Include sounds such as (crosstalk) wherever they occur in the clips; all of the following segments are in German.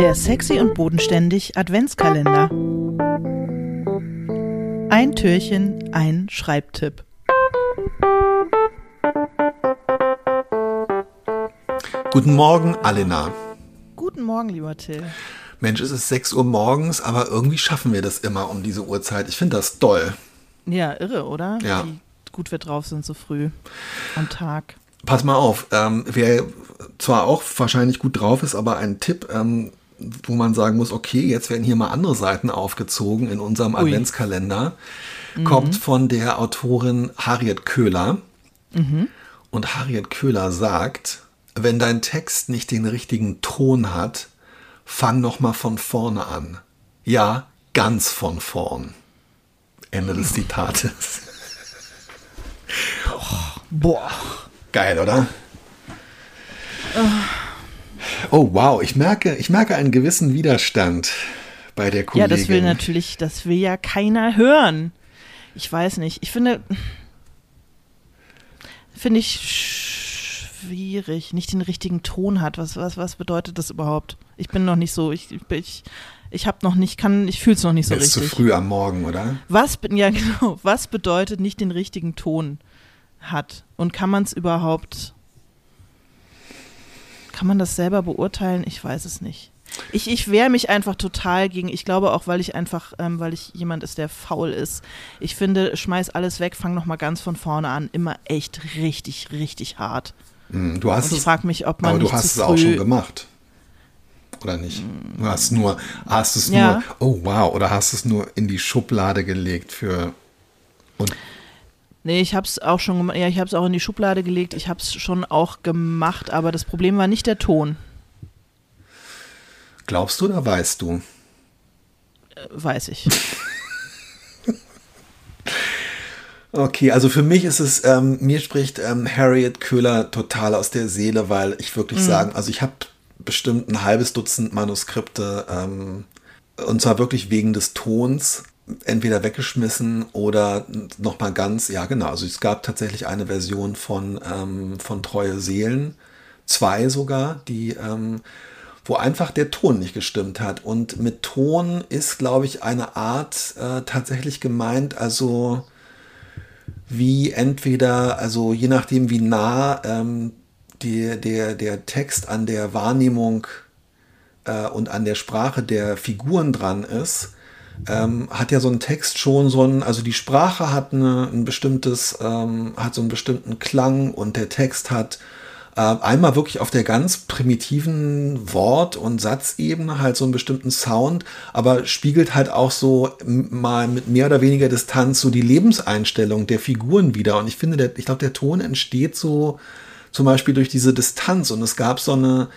Der sexy und bodenständig Adventskalender. Ein Türchen, ein Schreibtipp. Guten Morgen, Alena. Guten Morgen, lieber Till. Mensch, es ist 6 Uhr morgens, aber irgendwie schaffen wir das immer um diese Uhrzeit. Ich finde das toll. Ja, irre, oder? Ja. Wie gut wir drauf sind so früh am Tag. Pass mal auf, ähm, wer zwar auch wahrscheinlich gut drauf ist, aber ein Tipp, ähm, wo man sagen muss, okay, jetzt werden hier mal andere Seiten aufgezogen in unserem Ui. Adventskalender, kommt von der Autorin Harriet Köhler. Und Harriet Köhler sagt, wenn dein Text nicht den richtigen Ton hat, fang noch mal von vorne an. Ja, ganz von vorn. Ende des Zitates. (laughs) Boah. Geil, oder? Oh wow, ich merke, ich merke einen gewissen Widerstand bei der Ja, Kollegin. das will natürlich, das will ja keiner hören. Ich weiß nicht. Ich finde, finde ich schwierig, nicht den richtigen Ton hat. Was, was, was bedeutet das überhaupt? Ich bin noch nicht so, ich, ich, ich habe noch nicht, kann, ich fühle es noch nicht so Jetzt zu richtig. früh am Morgen, oder? Was, ja (laughs) genau, was bedeutet nicht den richtigen Ton hat? Und kann man es überhaupt, kann man das selber beurteilen? Ich weiß es nicht. Ich, ich wehre mich einfach total gegen, ich glaube auch, weil ich einfach, ähm, weil ich jemand ist, der faul ist. Ich finde, schmeiß alles weg, fang nochmal ganz von vorne an. Immer echt richtig, richtig hart. Hm, Du hast Und ich es, frage mich, ob man aber du hast es auch schon gemacht. Oder nicht? Du hast nur, hast es Ja. nur, oh wow, oder hast es nur in die Schublade gelegt für, Nee, ich hab's auch schon gemacht. Ja, ich hab's auch in die Schublade gelegt. Ich hab's schon auch gemacht, aber das Problem war nicht der Ton, glaubst du oder weißt du? äh, weiß ich. (laughs) Okay, also für mich ist es, ähm, mir spricht ähm, Harriet Köhler total aus der Seele, weil ich wirklich sagen, also ich habe bestimmt ein halbes Dutzend Manuskripte ähm, und zwar wirklich wegen des Tons entweder weggeschmissen oder nochmal ganz, ja genau, also es gab tatsächlich eine Version von, ähm, von Treue Seelen, zwei sogar, die, ähm, wo einfach der Ton nicht gestimmt hat. Und mit Ton ist, glaube ich, eine Art äh, tatsächlich gemeint, also wie entweder, also je nachdem, wie nah ähm, die, der, der Text an der Wahrnehmung äh, und an der Sprache der Figuren dran ist, ähm, hat ja so ein Text schon so ein, also die Sprache hat eine, ein bestimmtes, ähm, hat so einen bestimmten Klang und der Text hat äh, einmal wirklich auf der ganz primitiven Wort- und Satzebene halt so einen bestimmten Sound, aber spiegelt halt auch so mal mit mehr oder weniger Distanz so die Lebenseinstellung der Figuren wieder. Und ich finde, der, ich glaube, der Ton entsteht so zum Beispiel durch diese Distanz. Und es gab so eine,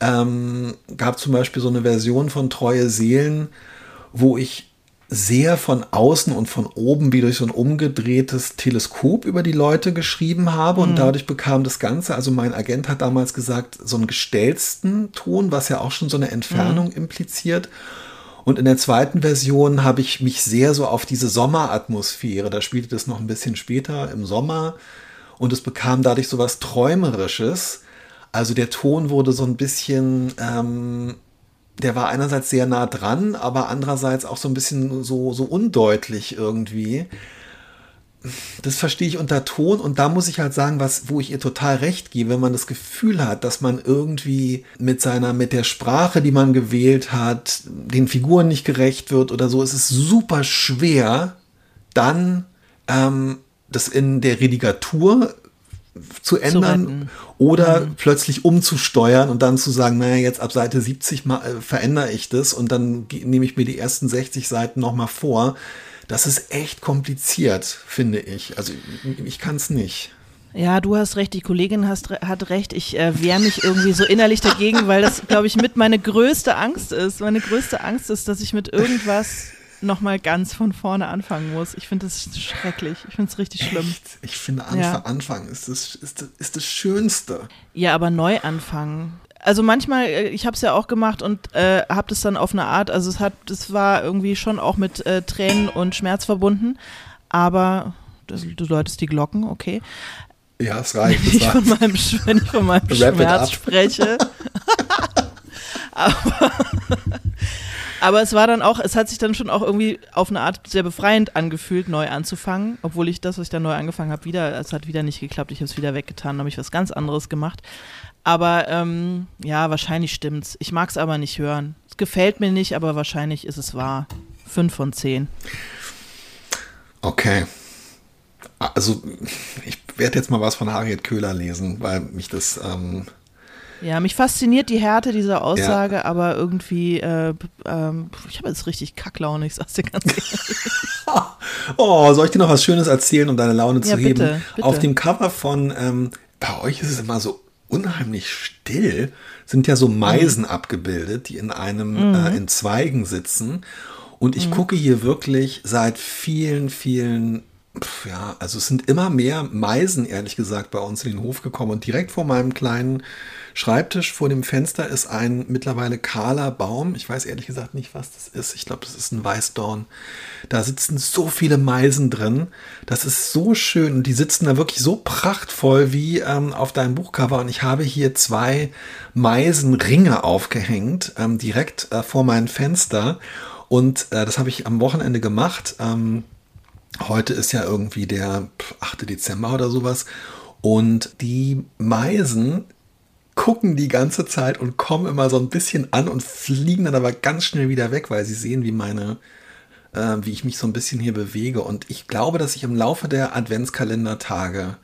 ähm, gab zum Beispiel so eine Version von Treue Seelen, wo ich sehr von außen und von oben wie durch so ein umgedrehtes Teleskop über die Leute geschrieben habe und dadurch bekam das Ganze, also mein Agent hat damals gesagt, so einen gestellten Ton, was ja auch schon so eine Entfernung impliziert. Und in der zweiten Version habe ich mich sehr so auf diese Sommeratmosphäre, da spielte das noch ein bisschen später im Sommer und es bekam dadurch so was Träumerisches. Also der Ton wurde so ein bisschen, ähm, der war einerseits sehr nah dran, aber andererseits auch so ein bisschen so, so undeutlich irgendwie. Das verstehe ich unter Ton und da muss ich halt sagen, was, wo ich ihr total recht gebe, wenn man das Gefühl hat, dass man irgendwie mit seiner, mit der Sprache, die man gewählt hat, den Figuren nicht gerecht wird oder so, es ist super schwer, dann ähm, das in der Redigatur zu ändern retten. oder plötzlich umzusteuern und dann zu sagen, naja, jetzt ab Seite 70 mal, äh, verändere ich das und dann nehme ich mir die ersten 60 Seiten nochmal vor. Das ist echt kompliziert, finde ich. Also ich, ich kann es nicht. Ja, du hast recht, die Kollegin hast, hat recht. Ich äh, wehre mich irgendwie so innerlich dagegen, weil das, glaube ich, mit meine größte Angst ist. Meine größte Angst ist, dass ich mit irgendwas nochmal ganz von vorne anfangen muss. Ich finde das schrecklich. Ich finde es richtig schlimm. Echt? Ich finde, Anfang, Ja. Anfang ist das, ist, das, ist das Schönste. Ja, aber neu anfangen. Also manchmal, äh, ich habe es ja auch gemacht und äh, habe das dann auf eine Art, also es hat, das war irgendwie schon auch mit äh, Tränen und Schmerz verbunden, aber das, du läutest die Glocken, okay. Ja, es reicht. Wenn ich von meinem, wenn ich von meinem Schmerz spreche. (laughs) Aber, aber es war dann auch, es hat sich dann schon auch irgendwie auf eine Art sehr befreiend angefühlt, neu anzufangen. Obwohl ich das, was ich da neu angefangen habe, wieder, es hat wieder nicht geklappt. Ich habe es wieder weggetan, habe ich was ganz anderes gemacht. Aber ähm, ja, wahrscheinlich stimmt's. Ich mag es aber nicht hören. Es gefällt mir nicht, aber wahrscheinlich ist es wahr. Fünf von zehn. Okay. Also, ich werde jetzt mal was von Harriet Köhler lesen, weil mich das. Ähm ja, mich fasziniert die Härte dieser Aussage, ja. aber irgendwie, äh, ähm, ich habe jetzt richtig Kacklaune, ich sag's dir ganz ehrlich. (laughs) oh, soll ich dir noch was Schönes erzählen, um deine Laune ja, zu bitte, heben? Bitte. Auf dem Cover von, ähm, bei euch ist es immer so unheimlich still, sind ja so Meisen mhm. abgebildet, die in einem, mhm. äh, in Zweigen sitzen. Und ich mhm. gucke hier wirklich seit vielen, vielen ja, also es sind immer mehr Meisen, ehrlich gesagt, bei uns in den Hof gekommen. Und direkt vor meinem kleinen Schreibtisch vor dem Fenster ist ein mittlerweile kahler Baum. Ich weiß ehrlich gesagt nicht, was das ist. Ich glaube, das ist ein Weißdorn. Da sitzen so viele Meisen drin. Das ist so schön. Und die sitzen da wirklich so prachtvoll wie ähm, auf deinem Buchcover. Und ich habe hier zwei Meisenringe aufgehängt, ähm, direkt äh, vor meinem Fenster. Und äh, das habe ich am Wochenende gemacht. Ähm, Heute ist ja irgendwie der 8. Dezember oder sowas. Und die Meisen gucken die ganze Zeit und kommen immer so ein bisschen an und fliegen dann aber ganz schnell wieder weg, weil sie sehen, wie meine, äh, wie ich mich so ein bisschen hier bewege. Und ich glaube, dass ich im Laufe der Adventskalendertage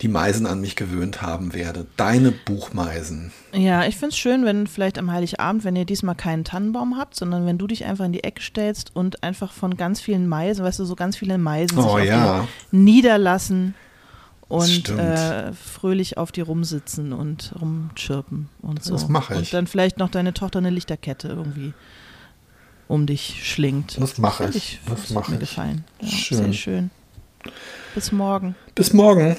die Meisen an mich gewöhnt haben werde. Deine Buchmeisen. Ja, ich finde es schön, wenn vielleicht am Heiligabend, wenn ihr diesmal keinen Tannenbaum habt, sondern wenn du dich einfach in die Ecke stellst und einfach von ganz vielen Meisen, weißt du, so ganz viele Meisen oh, sich ja. niederlassen und äh, fröhlich auf die rumsitzen und rumchirpen und so. Das mache ich. Und dann vielleicht noch deine Tochter eine Lichterkette irgendwie um dich schlingt. Das mache ich. Das, das mache mir gefallen. Ja, schön. Sehr schön. Bis morgen. Bis morgen.